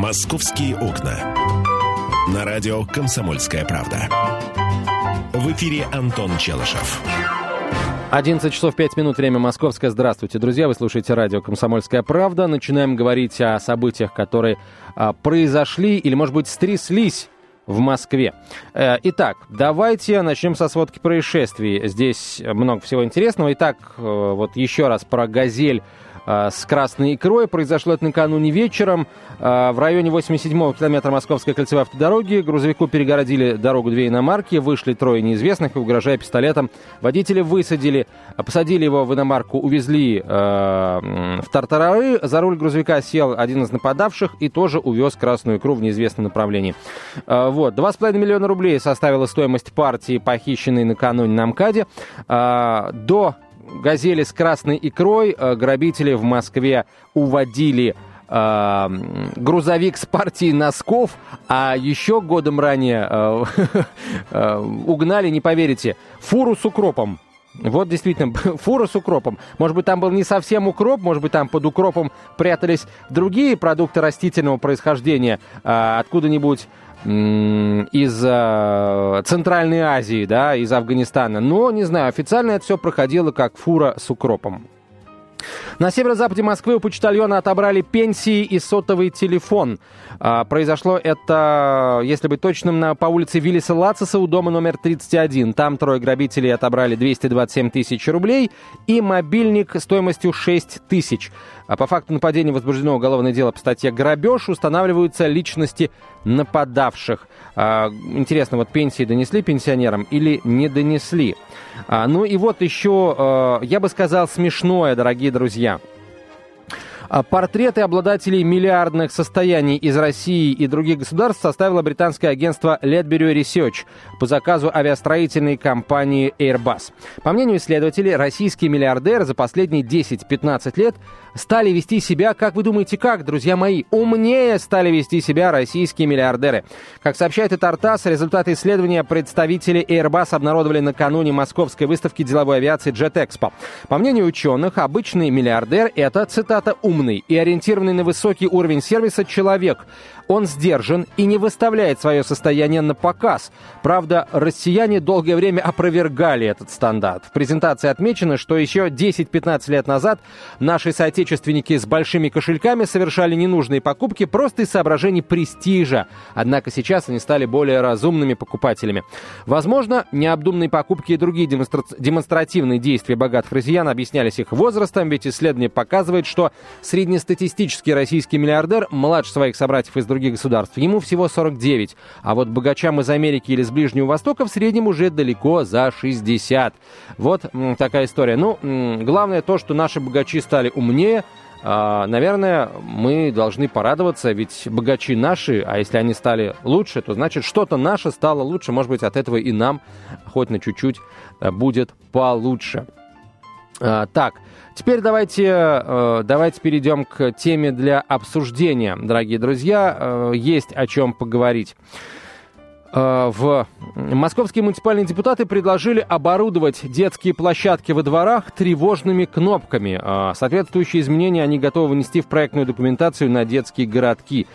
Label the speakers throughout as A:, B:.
A: «Московские окна». На радио «Комсомольская правда». В эфире Антон Челышев.
B: 11 часов 5 минут, время московское. Здравствуйте, друзья. Вы слушаете радио «Комсомольская правда». Начинаем говорить о событиях, которые а, произошли или, может быть, стряслись в Москве. Э, итак, давайте начнем со сводки происшествий. Здесь много всего интересного. Итак, э, вот еще раз про «Газель» с красной икрой. Произошло это накануне вечером. А, в районе 87-го километра Московской кольцевой автодороги грузовику перегородили дорогу две иномарки, вышли трое неизвестных и, угрожая пистолетом, водители высадили, посадили его в иномарку, увезли в тартарары. За руль грузовика сел один из нападавших и тоже увез красную икру в неизвестном направлении. Вот. 2,5 миллиона рублей составила стоимость партии, похищенной накануне на МКАДе. До газели с красной икрой э, грабители в Москве уводили э, грузовик с партией носков, а еще годом ранее э, угнали, не поверите, фуру с укропом. Вот действительно, фура с укропом. Может быть, там был не совсем укроп, может быть, там под укропом прятались другие продукты растительного происхождения, откуда-нибудь из э, Центральной Азии, да, из Афганистана. Но, не знаю, официально это все проходило как фура с укропом. На северо-западе Москвы у почтальона отобрали пенсии и сотовый телефон. А, произошло это, если быть точным, на, по улице Виллиса Лациса у дома номер 31. Там трое грабителей отобрали 227 тысяч рублей и мобильник стоимостью 6 тысяч. А по факту нападения возбуждено уголовное дело по статье «Грабеж». Устанавливаются личности нападавших. А, интересно, вот пенсии донесли пенсионерам или не донесли? А, ну и вот еще, а, я бы сказал, смешное, дорогие друзья. А портреты обладателей миллиардных состояний из России и других государств составило британское агентство Ledbury Research по заказу авиастроительной компании Airbus. По мнению исследователей, российские миллиардеры за последние 10-15 лет стали вести себя, как вы думаете, как, друзья мои, умнее стали вести себя российские миллиардеры. Как сообщает Тартас, результаты исследования представители Airbus обнародовали накануне московской выставки деловой авиации Jet Expo. По мнению ученых, обычный миллиардер – это, цитата, «умный и ориентированный на высокий уровень сервиса человек». Он сдержан и не выставляет свое состояние на показ. Правда, россияне долгое время опровергали этот стандарт. В презентации отмечено, что еще 10-15 лет назад наши соотечественники с большими кошельками совершали ненужные покупки просто из соображений престижа. Однако сейчас они стали более разумными покупателями. Возможно, необдуманные покупки и другие демонстра... демонстративные действия богатых россиян объяснялись их возрастом, ведь исследование показывает, что среднестатистический российский миллиардер младше своих собратьев из других других государств. Ему всего 49. А вот богачам из Америки или с Ближнего Востока в среднем уже далеко за 60. Вот такая история. Ну, главное то, что наши богачи стали умнее, а, наверное, мы должны порадоваться, ведь богачи наши, а если они стали лучше, то значит что-то наше стало лучше, может быть, от этого и нам хоть на чуть-чуть э, будет получше. А, так, теперь давайте, э, давайте перейдем к теме для обсуждения, дорогие друзья. Э, есть о чем поговорить. Э, в московские муниципальные депутаты предложили оборудовать детские площадки во дворах тревожными кнопками. Э, соответствующие изменения они готовы внести в проектную документацию на детские городки.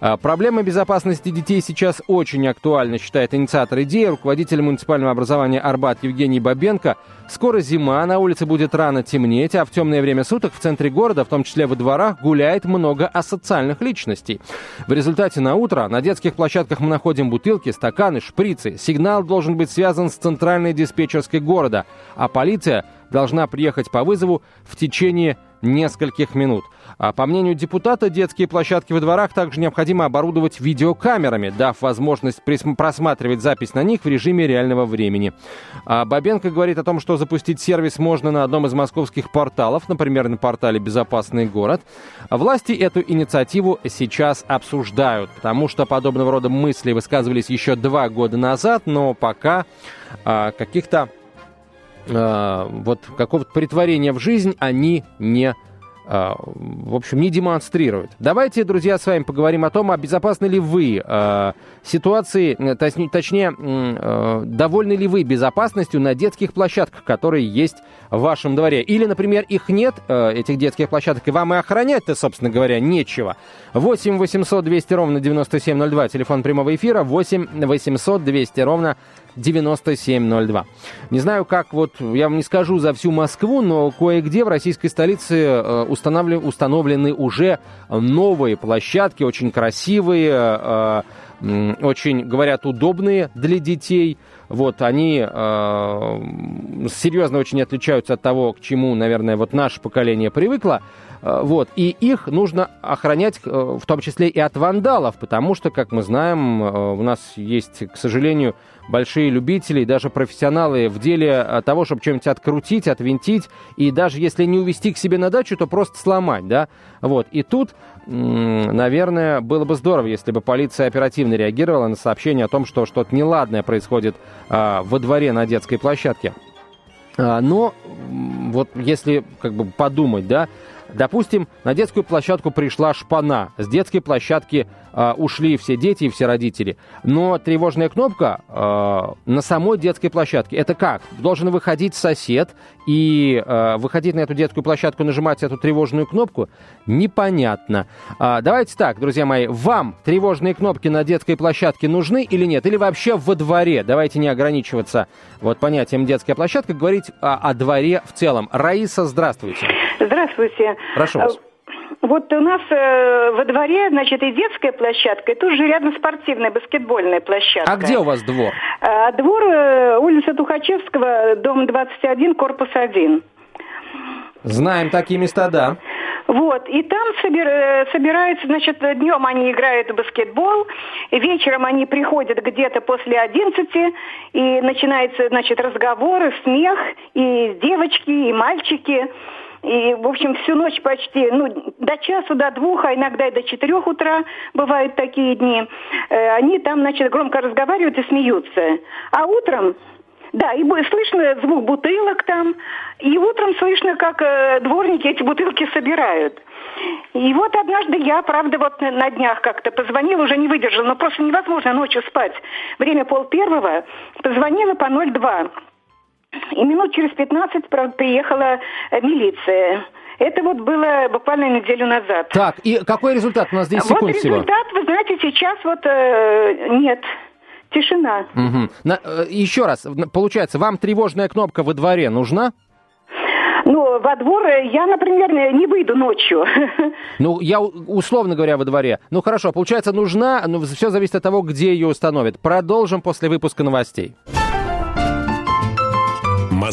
B: Э, проблема безопасности детей сейчас очень актуальна, считает инициатор идеи, руководитель муниципального образования Арбат Евгений Бабенко. Скоро зима, на улице будет рано темнеть, а в темное время суток в центре города, в том числе во дворах, гуляет много асоциальных личностей. В результате на утро на детских площадках мы находим бутылки, стаканы, шприцы. Сигнал должен быть связан с центральной диспетчерской города, а полиция должна приехать по вызову в течение нескольких минут. А по мнению депутата, детские площадки во дворах также необходимо оборудовать видеокамерами, дав возможность просматривать запись на них в режиме реального времени. А Бабенко говорит о том, что запустить сервис можно на одном из московских порталов, например, на портале «Безопасный город». Власти эту инициативу сейчас обсуждают, потому что подобного рода мысли высказывались еще два года назад, но пока а, каких-то вот какого-то притворения в жизнь они не в общем, не демонстрирует. Давайте, друзья, с вами поговорим о том, а безопасны ли вы а, ситуации, э, точнее, а, довольны ли вы безопасностью на детских площадках, которые есть в вашем дворе. Или, например, их нет, этих детских площадок, и вам и охранять-то, собственно говоря, нечего. 8 800 200 ровно 9702, телефон прямого эфира, 8 800 200 ровно 9702. Не знаю, как вот, я вам не скажу за всю Москву, но кое-где в российской столице э, установлены уже новые площадки, очень красивые, э, очень, говорят, удобные для детей. Вот, они э, серьезно очень отличаются от того, к чему, наверное, вот наше поколение привыкло. Э, вот, и их нужно охранять, э, в том числе и от вандалов, потому что, как мы знаем, э, у нас есть, к сожалению, большие любители, даже профессионалы в деле того, чтобы что-нибудь открутить, отвинтить, и даже если не увезти к себе на дачу, то просто сломать, да, вот. И тут, наверное, было бы здорово, если бы полиция оперативно реагировала на сообщение о том, что что-то неладное происходит во дворе на детской площадке. А, но вот если как бы подумать, да, Допустим, на детскую площадку пришла шпана. С детской площадки э, ушли все дети и все родители. Но тревожная кнопка э, на самой детской площадке. Это как? Должен выходить сосед и э, выходить на эту детскую площадку, нажимать эту тревожную кнопку? Непонятно. А, давайте так, друзья мои, вам тревожные кнопки на детской площадке нужны или нет? Или вообще во дворе? Давайте не ограничиваться вот понятием детская площадка, говорить о, о дворе в целом. Раиса, здравствуйте.
C: Здравствуйте.
B: Прошу вас. Э,
C: вот у нас э, во дворе, значит, и детская площадка, и тут же рядом спортивная баскетбольная площадка.
B: А где у вас двор?
C: А, двор э, улица Тухачевского, дом 21, корпус 1.
B: Знаем такие места, да.
C: Вот, и там собир, э, собираются, значит, днем они играют в баскетбол, вечером они приходят где-то после 11, и начинается, значит, разговоры, смех, и девочки, и мальчики. И, в общем, всю ночь почти, ну, до часу, до двух, а иногда и до четырех утра бывают такие дни. Э, они там, значит, громко разговаривают и смеются. А утром да, и слышно звук бутылок там, и утром слышно, как э, дворники эти бутылки собирают. И вот однажды я, правда, вот на днях как-то позвонила, уже не выдержала, но просто невозможно ночью спать. Время пол первого, позвонила по 02. И минут через 15 приехала э, милиция. Это вот было буквально неделю назад.
B: Так, и какой результат? У нас 10 секунд
C: вот
B: всего.
C: результат, вы знаете, сейчас вот э, нет. Тишина.
B: Угу. На, э, еще раз, получается, вам тревожная кнопка во дворе нужна?
C: Ну, во двор я, например, не выйду ночью.
B: Ну, я условно говоря во дворе. Ну, хорошо, получается, нужна, но все зависит от того, где ее установят. Продолжим после выпуска новостей.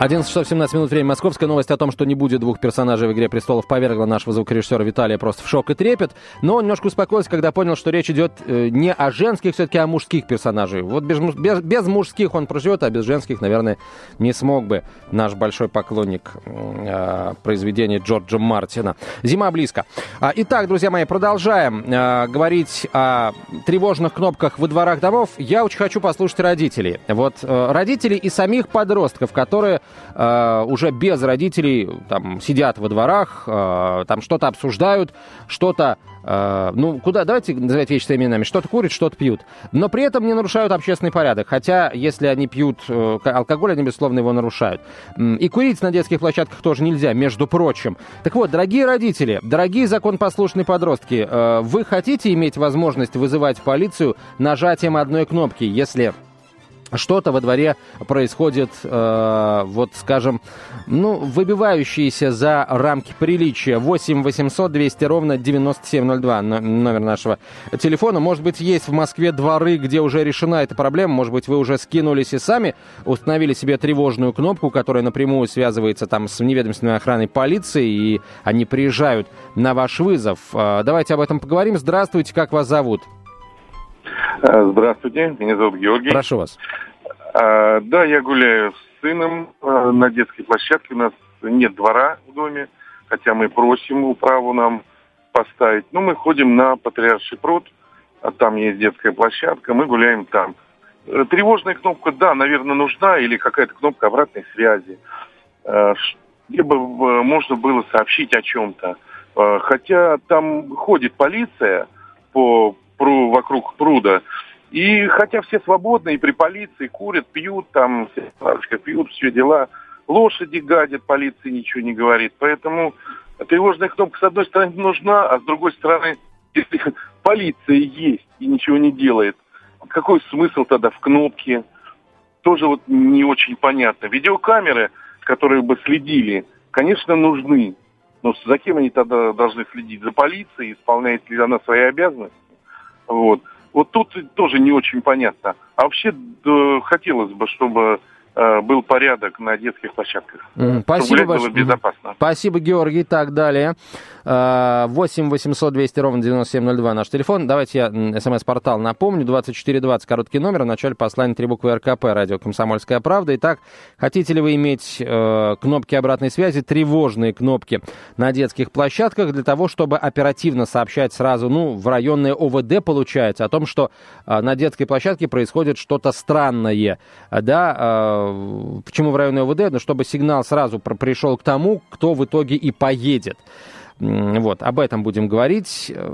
B: 11 часов 17 минут, время московская. Новость о том, что не будет двух персонажей в «Игре престолов» повергла нашего звукорежиссера Виталия просто в шок и трепет. Но он немножко успокоился, когда понял, что речь идет э, не о женских, все-таки а о мужских персонажей. Вот без, без, без мужских он проживет, а без женских, наверное, не смог бы наш большой поклонник э, произведения Джорджа Мартина. Зима близко. А, итак, друзья мои, продолжаем э, говорить о тревожных кнопках во дворах домов. Я очень хочу послушать родителей. Вот э, родителей и самих подростков, которые э, уже без родителей там сидят во дворах, э, там что-то обсуждают, что-то Uh, ну, куда, давайте называть вещи своими именами, что-то курят, что-то пьют, но при этом не нарушают общественный порядок, хотя, если они пьют uh, алкоголь, они, безусловно, его нарушают. И курить на детских площадках тоже нельзя, между прочим. Так вот, дорогие родители, дорогие законопослушные подростки, uh, вы хотите иметь возможность вызывать полицию нажатием одной кнопки, если что-то во дворе происходит, э, вот скажем, ну, выбивающиеся за рамки приличия. 8 800 200 ровно 9702 номер нашего телефона. Может быть, есть в Москве дворы, где уже решена эта проблема. Может быть, вы уже скинулись и сами установили себе тревожную кнопку, которая напрямую связывается там с неведомственной охраной полиции, и они приезжают на ваш вызов. Э, давайте об этом поговорим. Здравствуйте, как вас зовут?
D: Э, здравствуйте, меня зовут Георгий.
B: Прошу вас.
D: А, да, я гуляю с сыном а, на детской площадке. У нас нет двора в доме, хотя мы просим управу нам поставить. Но мы ходим на Патриарший пруд, а там есть детская площадка, мы гуляем там. Э, тревожная кнопка, да, наверное, нужна, или какая-то кнопка обратной связи. Э, либо можно было сообщить о чем-то. Хотя там ходит полиция по, пру, вокруг пруда, и хотя все свободны, и при полиции курят, пьют, там, все пьют, все дела, лошади гадят, полиция ничего не говорит. Поэтому тревожная кнопка, с одной стороны, нужна, а с другой стороны, если полиция есть и ничего не делает, какой смысл тогда в кнопке? Тоже вот не очень понятно. Видеокамеры, которые бы следили, конечно, нужны. Но за кем они тогда должны следить? За полицией? Исполняет ли она свои обязанности? Вот. Вот тут тоже не очень понятно. А вообще да, хотелось бы, чтобы Э, был порядок на детских площадках.
B: Mm, спасибо большое. было безопасно. Спасибо, Георгий. Так, далее. 8 800 200 ровно 9702 наш телефон. Давайте я смс-портал напомню. 2420 короткий номер. В начале послания три буквы РКП. Радио «Комсомольская правда». Итак, хотите ли вы иметь э, кнопки обратной связи, тревожные кнопки на детских площадках для того, чтобы оперативно сообщать сразу, ну, в районное ОВД, получается, о том, что э, на детской площадке происходит что-то странное. Да, э, почему в районное ОВД? Ну, чтобы сигнал сразу пришел к тому, кто в итоге и поедет. Вот, об этом будем говорить. Э,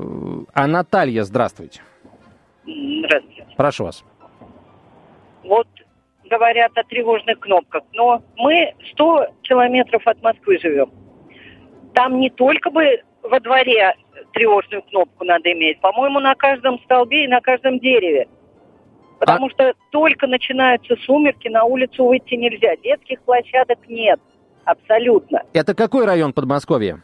B: а Наталья, здравствуйте.
E: Здравствуйте.
B: Прошу вас.
E: Вот говорят о тревожных кнопках, но мы 100 километров от Москвы живем. Там не только бы во дворе тревожную кнопку надо иметь, по-моему, на каждом столбе и на каждом дереве. Потому а... что только начинаются сумерки, на улицу выйти нельзя. Детских площадок нет. Абсолютно.
B: Это какой район Подмосковья?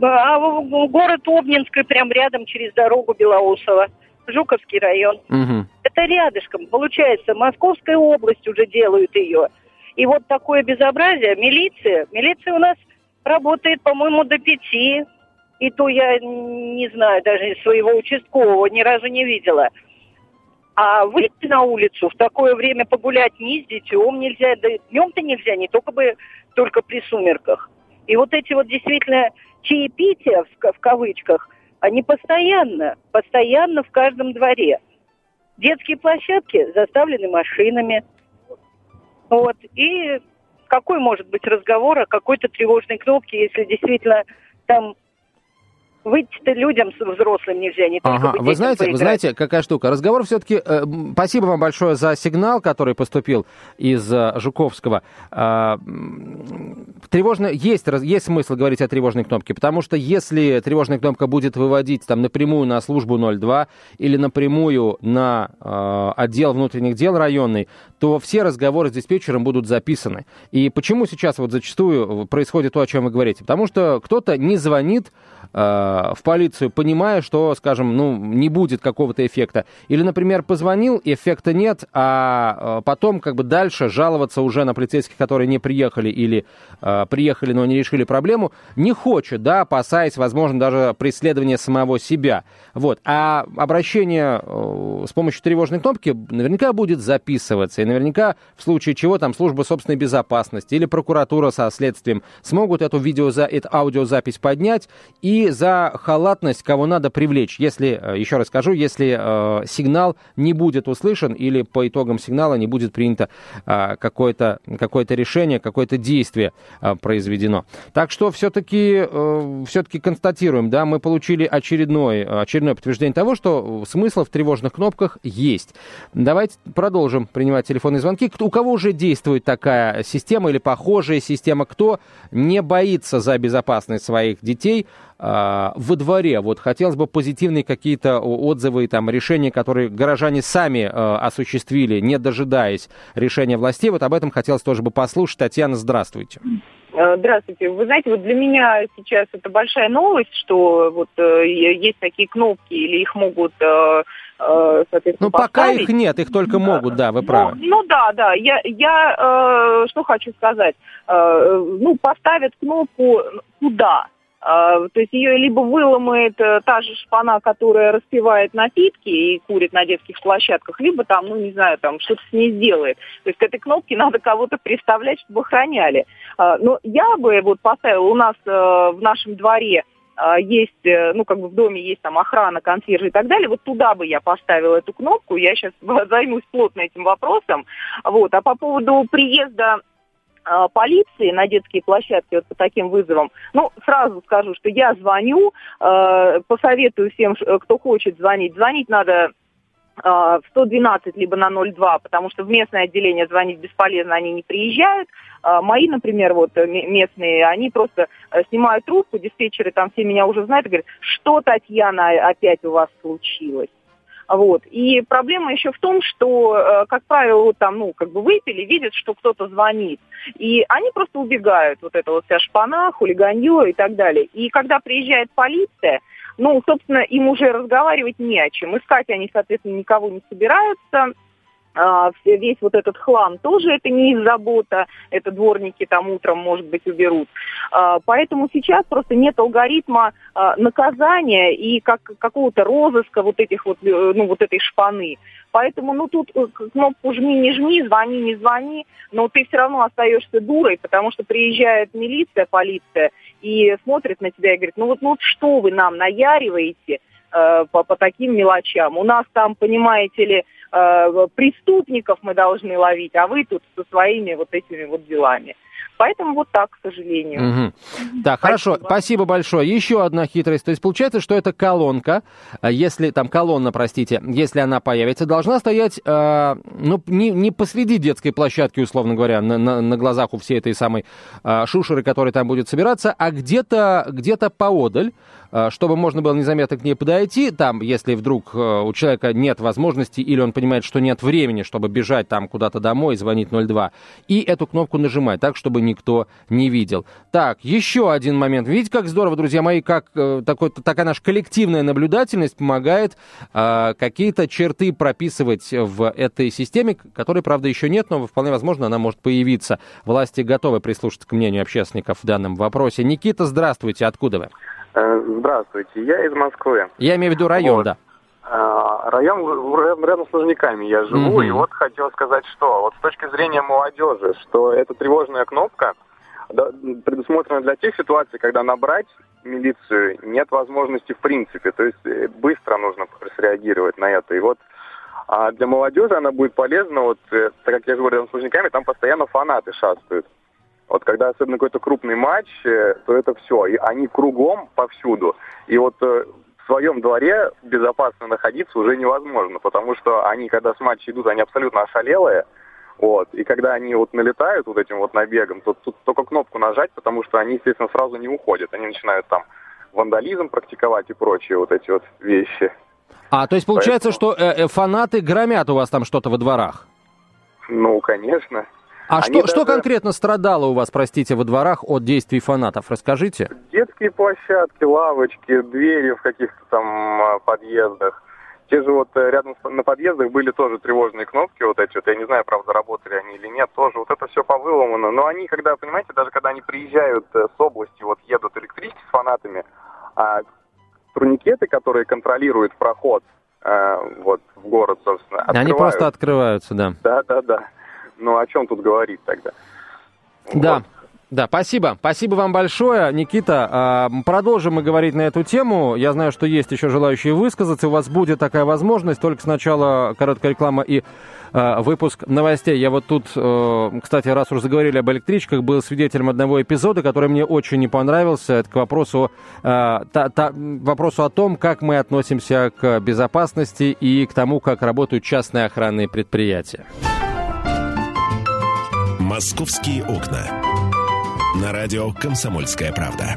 E: А город Обнинский, прям рядом, через дорогу Белоусово. Жуковский район.
B: Угу.
E: Это рядышком. Получается, Московская область уже делают ее. И вот такое безобразие. Милиция. Милиция у нас работает, по-моему, до пяти. И то я не знаю, даже своего участкового ни разу не видела. А выйти на улицу в такое время погулять ни с детем нельзя, да днем-то нельзя, не только бы только при сумерках. И вот эти вот действительно чаепития, в, в кавычках, они постоянно, постоянно в каждом дворе. Детские площадки заставлены машинами. Вот. И какой может быть разговор о какой-то тревожной кнопке, если действительно там выйти-то людям взрослым нельзя, не
B: только ага. Вы знаете, поиграть. вы знаете, какая штука? Разговор все-таки... Э, спасибо вам большое за сигнал, который поступил из э, Жуковского. Э, тревожно... Есть, есть смысл говорить о тревожной кнопке, потому что если тревожная кнопка будет выводить там напрямую на службу 02 или напрямую на э, отдел внутренних дел районный, то все разговоры с диспетчером будут записаны. И почему сейчас вот зачастую происходит то, о чем вы говорите? Потому что кто-то не звонит Э, в полицию, понимая, что, скажем, ну, не будет какого-то эффекта. Или, например, позвонил, эффекта нет, а э, потом как бы дальше жаловаться уже на полицейских, которые не приехали или э, приехали, но не решили проблему, не хочет, да, опасаясь, возможно, даже преследования самого себя. Вот. А обращение э, с помощью тревожной кнопки наверняка будет записываться. И наверняка в случае чего там служба собственной безопасности или прокуратура со следствием смогут эту видеоза, эту аудиозапись поднять и за халатность кого надо привлечь, если, э, еще раз скажу, если э, сигнал не будет услышан или по итогам сигнала не будет принято э, какое-то какое решение, какое-то действие э, произведено. Так что все-таки э, все-таки констатируем, да, мы получили очередной, очередное подтверждение того, что смысл в тревожных кнопках есть. Давайте продолжим принимать телефонные звонки. У кого уже действует такая система или похожая система, кто не боится за безопасность своих детей, во дворе. Вот хотелось бы позитивные какие-то отзывы, там, решения, которые горожане сами а, осуществили, не дожидаясь решения властей. Вот об этом хотелось тоже бы послушать. Татьяна, здравствуйте.
F: Э, здравствуйте. Вы знаете, вот для меня сейчас это большая новость, что вот э, есть такие кнопки или их могут э,
B: соответственно, Ну, пока поставить. их нет, их только могут, да, вы правы.
F: Ну, ну да, да. Я, я э, что хочу сказать. Э, ну, поставят кнопку куда? А, то есть ее либо выломает э, та же шпана, которая распивает напитки и курит на детских площадках, либо там, ну не знаю, там что-то с ней сделает. То есть к этой кнопке надо кого-то представлять, чтобы охраняли. А, но я бы вот поставила у нас э, в нашем дворе а, есть, э, ну, как бы в доме есть там охрана, консьержи и так далее, вот туда бы я поставила эту кнопку, я сейчас займусь плотно этим вопросом, вот, а по поводу приезда полиции на детские площадки вот по таким вызовам, ну, сразу скажу, что я звоню, э, посоветую всем, кто хочет звонить, звонить надо в 112 либо на 02, потому что в местное отделение звонить бесполезно, они не приезжают. Мои, например, вот э, местные, они просто э, снимают трубку, диспетчеры там все меня уже знают и говорят, что, Татьяна, опять у вас случилось? Вот. И проблема еще в том, что, э, как правило, там, ну, как бы выпили, видят, что кто-то звонит. И они просто убегают, вот это вот вся шпана, хулиганье и так далее. И когда приезжает полиция, ну, собственно, им уже разговаривать не о чем. Искать они, соответственно, никого не собираются. А, весь вот этот хлам тоже это не их забота, это дворники там утром, может быть, уберут. А, поэтому сейчас просто нет алгоритма а, наказания и как, какого-то розыска вот этих вот, э, ну, вот этой шпаны. Поэтому, ну, тут э, кнопку жми, не жми, звони, не звони, но ты все равно остаешься дурой, потому что приезжает милиция, полиция и смотрит на тебя и говорит, ну вот, ну вот что вы нам наяриваете э, по, по таким мелочам? У нас там, понимаете ли, преступников мы должны ловить, а вы тут со своими вот этими вот делами. Поэтому вот так, к сожалению.
B: Угу. Так, хорошо, спасибо большое. Еще одна хитрость. То есть получается, что эта колонка, э, если там колонна, простите, если она появится, должна стоять, э, ну, не, не посреди детской площадки, условно говоря, на, на, на глазах у всей этой самой э, шушеры, которая там будет собираться, а где-то где поодаль, Э, чтобы можно было незаметно к ней подойти, там, если вдруг э, у человека нет возможности или он понимает, что нет времени, чтобы бежать там куда-то домой, звонить 02, и эту кнопку нажимать так, чтобы никто не видел. Так, еще один момент. Видите, как здорово, друзья мои, как э, такой, такая наша коллективная наблюдательность помогает э, какие-то черты прописывать в этой системе, которой, правда, еще нет, но вполне возможно, она может появиться. Власти готовы прислушаться к мнению общественников в данном вопросе. Никита, здравствуйте, откуда вы?
G: Э, здравствуйте, я из Москвы.
B: Я имею в виду район,
G: вот.
B: да.
G: А, район рядом с Лужниками я живу, угу. и вот хотел сказать, что вот с точки зрения молодежи, что эта тревожная кнопка предусмотрена для тех ситуаций, когда набрать милицию нет возможности в принципе, то есть э, быстро нужно среагировать на это. И вот а для молодежи она будет полезна, вот э, так как я живу рядом с Лужниками, там постоянно фанаты шастают. Вот когда особенно какой-то крупный матч, э, то это все. И они кругом повсюду. И вот своем дворе безопасно находиться уже невозможно, потому что они, когда с матча идут, они абсолютно ошалелые. Вот. И когда они вот налетают вот этим вот набегом, то тут только кнопку нажать, потому что они, естественно, сразу не уходят. Они начинают там вандализм практиковать и прочие вот эти вот вещи.
B: А, то есть получается, Поэтому... что э, э, фанаты громят у вас там что-то во дворах?
G: Ну, конечно.
B: А что, даже... что конкретно страдало у вас, простите, во дворах от действий фанатов? Расскажите.
G: Детские площадки, лавочки, двери в каких-то там а, подъездах. Те же вот э, рядом на подъездах были тоже тревожные кнопки, вот эти вот, я не знаю, правда, работали они или нет, тоже вот это все повыломано. Но они, когда, понимаете, даже когда они приезжают э, с области, вот едут электрички с фанатами, а турникеты, которые контролируют проход э, вот в город, собственно,
B: открывают. Они просто открываются, да.
G: Да, да, да. Ну, о чем тут говорить тогда?
B: Да. Вот. Да, спасибо. Спасибо вам большое, Никита. А, продолжим мы говорить на эту тему. Я знаю, что есть еще желающие высказаться. У вас будет такая возможность. Только сначала короткая реклама и а, выпуск новостей. Я вот тут, э, кстати, раз уже заговорили об электричках, был свидетелем одного эпизода, который мне очень не понравился. Это к вопросу, а, та, та, вопросу о том, как мы относимся к безопасности и к тому, как работают частные охранные предприятия.
A: «Московские окна». На радио «Комсомольская правда».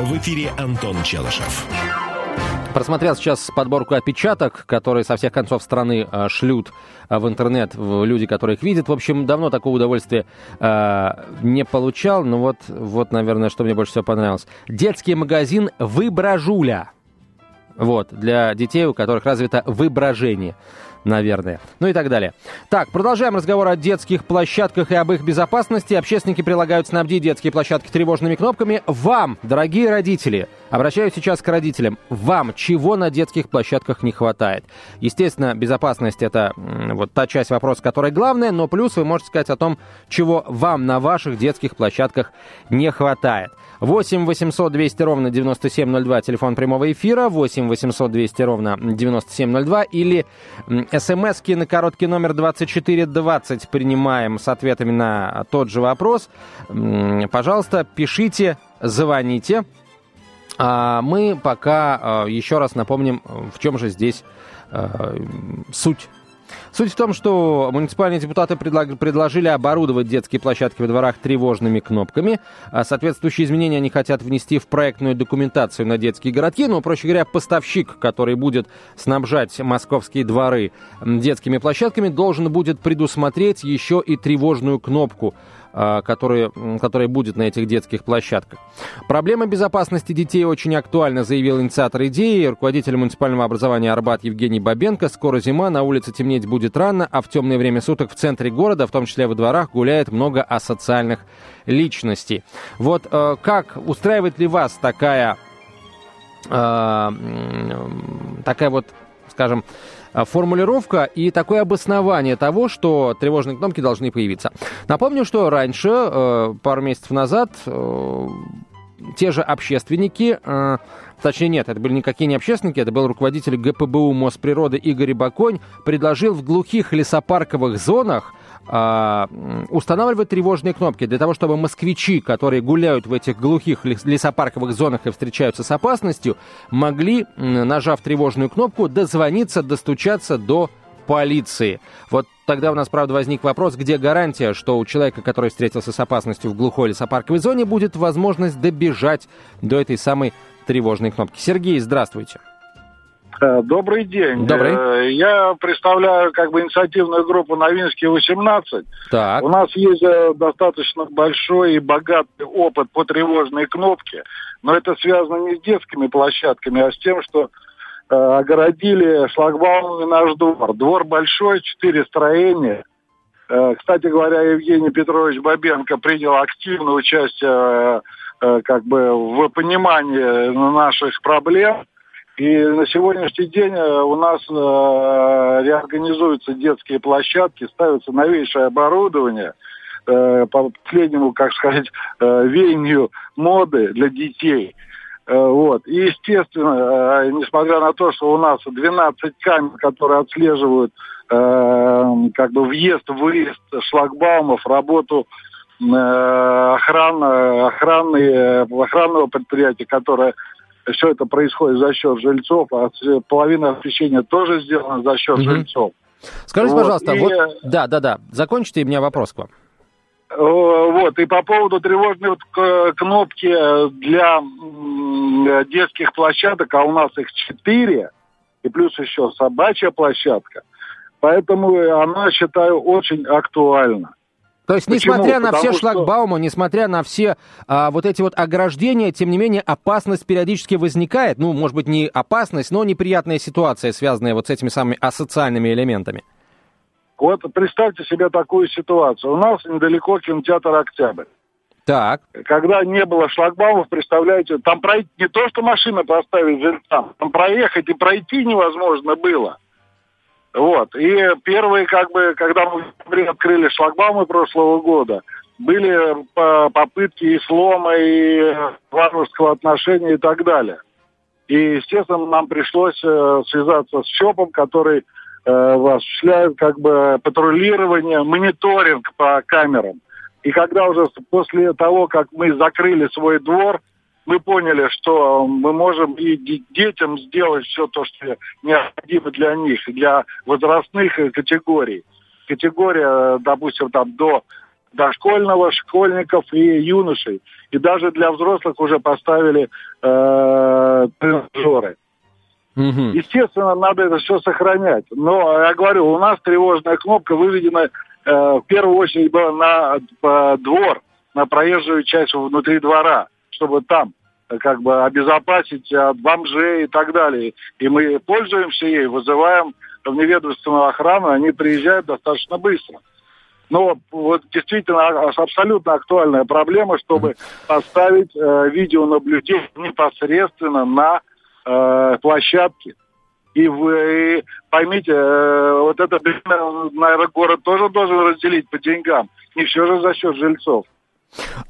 A: В эфире Антон Челышев.
B: Просмотрел сейчас подборку опечаток, которые со всех концов страны э, шлют э, в интернет в люди, которые их видят. В общем, давно такого удовольствия э, не получал. Но вот, вот, наверное, что мне больше всего понравилось. Детский магазин «Выбражуля». Вот, для детей, у которых развито выбражение. Наверное. Ну и так далее. Так, продолжаем разговор о детских площадках и об их безопасности. Общественники прилагают снабдить детские площадки тревожными кнопками. Вам, дорогие родители, обращаюсь сейчас к родителям, вам чего на детских площадках не хватает? Естественно, безопасность это вот та часть вопроса, которая главная, но плюс вы можете сказать о том, чего вам на ваших детских площадках не хватает. 8 800 200 ровно 9702, телефон прямого эфира, 8 800 200 ровно 9702 или смски на короткий номер 2420 принимаем с ответами на тот же вопрос. Пожалуйста, пишите, звоните. А мы пока а, еще раз напомним, в чем же здесь а, суть Суть в том, что муниципальные депутаты предложили оборудовать детские площадки во дворах тревожными кнопками. А соответствующие изменения они хотят внести в проектную документацию на детские городки. Ну, проще говоря, поставщик, который будет снабжать московские дворы детскими площадками, должен будет предусмотреть еще и тревожную кнопку а, который, который будет на этих детских площадках. Проблема безопасности детей очень актуальна, заявил инициатор идеи, руководитель муниципального образования Арбат Евгений Бабенко. Скоро зима, на улице темнеть будет рано, а в темное время суток в центре города, в том числе во дворах, гуляет много асоциальных личностей. Вот э, как устраивает ли вас такая, э, такая вот, скажем, формулировка и такое обоснование того, что тревожные кнопки должны появиться. Напомню, что раньше, э, пару месяцев назад, э, те же общественники, э, точнее нет, это были никакие не общественники, это был руководитель ГПБУ Мосприроды Игорь Баконь, предложил в глухих лесопарковых зонах а, устанавливать тревожные кнопки для того, чтобы москвичи, которые гуляют в этих глухих лесопарковых зонах и встречаются с опасностью, могли, нажав тревожную кнопку, дозвониться, достучаться до полиции. Вот тогда у нас, правда, возник вопрос, где гарантия, что у человека, который встретился с опасностью в глухой лесопарковой зоне, будет возможность добежать до этой самой тревожной кнопки. Сергей, здравствуйте.
H: Э, добрый день.
B: Добрый.
H: Э, я представляю как бы инициативную группу «Новинский 18».
B: Так.
H: У нас есть э, достаточно большой и богатый опыт по тревожной кнопке, но это связано не с детскими площадками, а с тем, что огородили шлагбаумами наш двор. Двор большой, четыре строения. Кстати говоря, Евгений Петрович Бабенко принял активное участие как бы в понимании наших проблем – и на сегодняшний день э, у нас э, реорганизуются детские площадки, ставится новейшее оборудование э, по последнему, как сказать, э, веянию моды для детей. Э, вот. И, естественно, э, несмотря на то, что у нас 12 камер, которые отслеживают э, как бы въезд-выезд шлагбаумов, работу э, охраны, охраны, охранного предприятия, которое все это происходит за счет жильцов, а половина освещения тоже сделана за счет угу. жильцов.
B: Скажите, вот, пожалуйста, и... вот, да, да, да, закончите, и у меня вопрос к вам.
H: Вот, и по поводу тревожной вот кнопки для детских площадок, а у нас их четыре, и плюс еще собачья площадка, поэтому она, считаю, очень актуальна.
B: То есть, Почему? несмотря на Потому все шлагбаумы, несмотря на все а, вот эти вот ограждения, тем не менее, опасность периодически возникает. Ну, может быть, не опасность, но неприятная ситуация, связанная вот с этими самыми асоциальными элементами.
H: Вот представьте себе такую ситуацию. У нас недалеко кинотеатр «Октябрь».
B: Так.
H: Когда не было шлагбаумов, представляете, там пройти не то, что машина поставить там проехать и пройти невозможно было. Вот. И первые, как бы, когда мы открыли шлагбаумы прошлого года, были э, попытки и слома, и варварского отношения и так далее. И, естественно, нам пришлось э, связаться с ЧОПом, который э, осуществляет как бы патрулирование, мониторинг по камерам. И когда уже после того, как мы закрыли свой двор, мы поняли, что мы можем и детям сделать все то, что необходимо для них, для возрастных категорий. Категория, допустим, там до дошкольного, школьников и юношей. И даже для взрослых уже поставили э, тренажеры. Угу. Естественно, надо это все сохранять. Но я говорю, у нас тревожная кнопка выведена э, в первую очередь была на э, двор, на проезжую часть внутри двора чтобы там э, как бы обезопасить от бомжей и так далее. И мы пользуемся ей, вызываем вневедомственную охрану, они приезжают достаточно быстро. Но вот действительно абсолютно актуальная проблема, чтобы поставить э, видеонаблюдение непосредственно на э, площадке. И вы поймите, э, вот это, наверное, город тоже должен разделить по деньгам. Не все же за счет жильцов.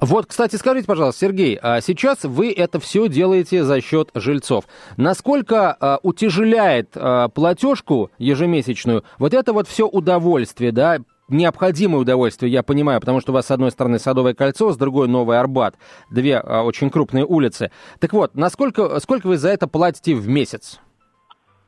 B: Вот, кстати, скажите, пожалуйста, Сергей, а сейчас вы это все делаете за счет жильцов. Насколько а, утяжеляет а, платежку ежемесячную вот это вот все удовольствие, да, необходимое удовольствие, я понимаю, потому что у вас с одной стороны Садовое кольцо, с другой Новый Арбат, две очень крупные улицы. Так вот, насколько, сколько вы за это платите в месяц?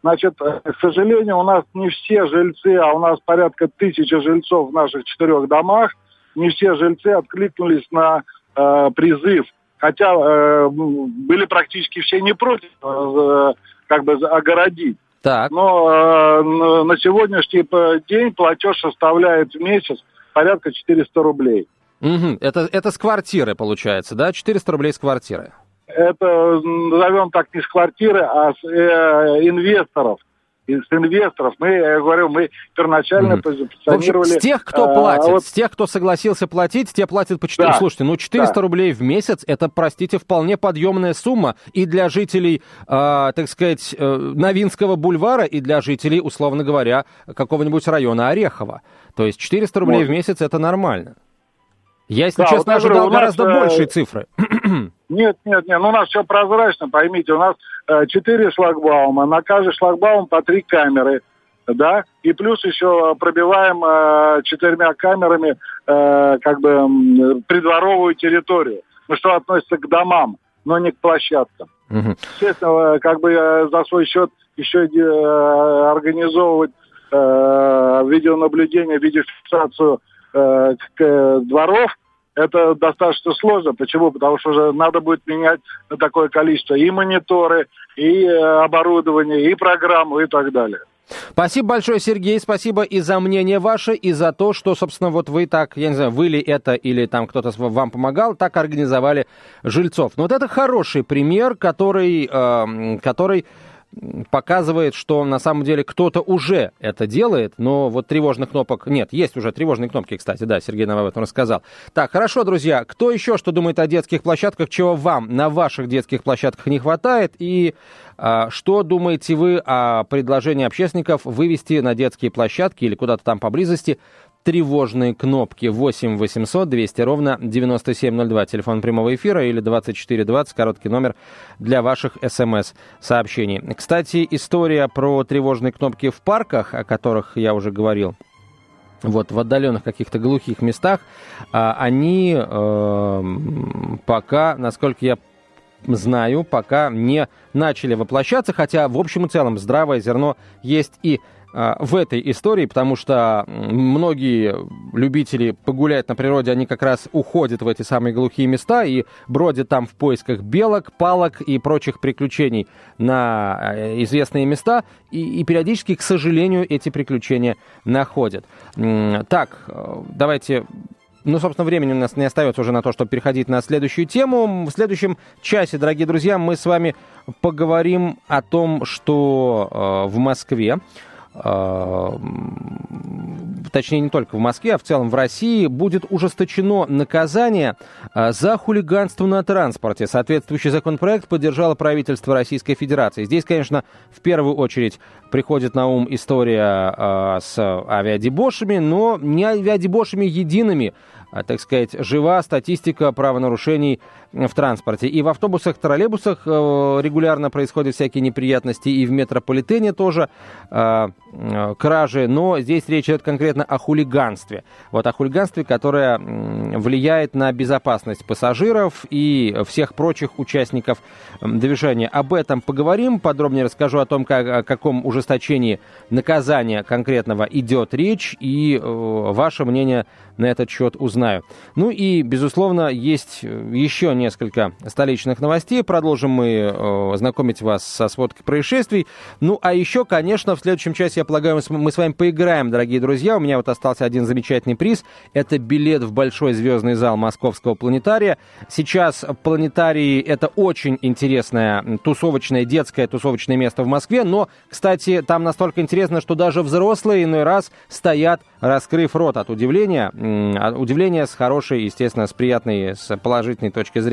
H: Значит, э, к сожалению, у нас не все жильцы, а у нас порядка тысячи жильцов в наших четырех домах, не все жильцы откликнулись на э, призыв. Хотя э, были практически все не против э, как бы огородить. Так. Но э, на сегодняшний день платеж составляет в месяц порядка 400 рублей.
B: Угу. Это, это с квартиры получается, да? 400 рублей с квартиры.
H: Это, назовем так, не с квартиры, а с э, инвесторов из инвесторов. Мы, я говорю, мы первоначально mm. позиционировали...
B: Общем, с тех, кто а, платит, вот... с тех, кто согласился платить, те платят по 4... Да. Слушайте, ну 400 да. рублей в месяц, это, простите, вполне подъемная сумма и для жителей, э, так сказать, э, Новинского бульвара, и для жителей, условно говоря, какого-нибудь района Орехова. То есть 400 рублей вот. в месяц это нормально. Я, если да, честно, вот ожидал говорю, гораздо нас, большие цифры.
H: Нет, нет, нет, ну у нас все прозрачно, поймите, у нас э, четыре шлагбаума, на каждый шлагбаум по три камеры, да, и плюс еще пробиваем э, четырьмя камерами э, как бы придворовую территорию, ну что относится к домам, но не к площадкам. Угу. Естественно, э, как бы э, за свой счет еще э, организовывать э, видеонаблюдение, видеофиксацию э, к, дворов, это достаточно сложно. Почему? Потому что уже надо будет менять такое количество и мониторы, и э, оборудование, и программу, и так далее.
B: Спасибо большое, Сергей. Спасибо и за мнение ваше, и за то, что, собственно, вот вы так, я не знаю, вы ли это или там кто-то вам помогал, так организовали жильцов. Но вот это хороший пример, который, э, который показывает, что на самом деле кто-то уже это делает, но вот тревожных кнопок нет. Есть уже тревожные кнопки, кстати, да, Сергей нам об этом рассказал. Так, хорошо, друзья, кто еще что думает о детских площадках, чего вам на ваших детских площадках не хватает, и а, что думаете вы о предложении общественников вывести на детские площадки или куда-то там поблизости тревожные кнопки 8 800 200 ровно 9702, телефон прямого эфира или 2420, короткий номер для ваших смс-сообщений. Кстати, история про тревожные кнопки в парках, о которых я уже говорил, вот в отдаленных каких-то глухих местах, а, они э, пока, насколько я знаю, пока не начали воплощаться, хотя в общем и целом здравое зерно есть и в этой истории, потому что многие любители погулять на природе, они как раз уходят в эти самые глухие места и бродят там в поисках белок, палок и прочих приключений на э, известные места, и, и периодически, к сожалению, эти приключения находят. Так, э, давайте ну, собственно, времени у нас не остается уже на то, чтобы переходить на следующую тему. В следующем часе, дорогие друзья, мы с вами поговорим о том, что э, в Москве точнее не только в Москве, а в целом в России, будет ужесточено наказание а, за хулиганство на транспорте. Соответствующий законопроект поддержало правительство Российской Федерации. Здесь, конечно, в первую очередь приходит на ум история э, с авиадебошами, но не авиадебошами едиными, а, так сказать, жива статистика правонарушений в транспорте. И в автобусах, троллейбусах э, регулярно происходят всякие неприятности, и в метрополитене тоже э, э, кражи, но здесь речь идет конкретно о хулиганстве. Вот о хулиганстве, которое влияет на безопасность пассажиров и всех прочих участников движения. Об этом поговорим, подробнее расскажу о том, как, о каком ужесточении наказания конкретного идет речь, и ваше мнение на этот счет узнаю. Ну и, безусловно, есть еще несколько столичных новостей. Продолжим мы э, знакомить вас со сводкой происшествий. Ну, а еще, конечно, в следующем часе, я полагаю, мы с вами поиграем, дорогие друзья. У меня вот остался один замечательный приз. Это билет в большой звездный зал Московского планетария. Сейчас планетарий — это очень интересное тусовочное, детское тусовочное место в Москве. Но, кстати, там настолько интересно, что даже взрослые иной раз стоят, раскрыв рот от удивления. Удивление с хорошей, естественно, с приятной, с положительной точки зрения.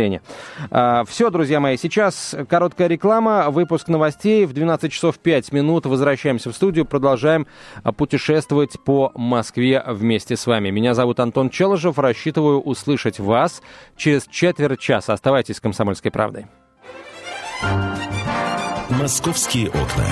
B: А, Все, друзья мои, сейчас короткая реклама, выпуск новостей. В 12 часов 5 минут возвращаемся в студию, продолжаем путешествовать по Москве вместе с вами. Меня зовут Антон Челышев, рассчитываю услышать вас через четверть часа. Оставайтесь с «Комсомольской правдой».
A: «Московские окна».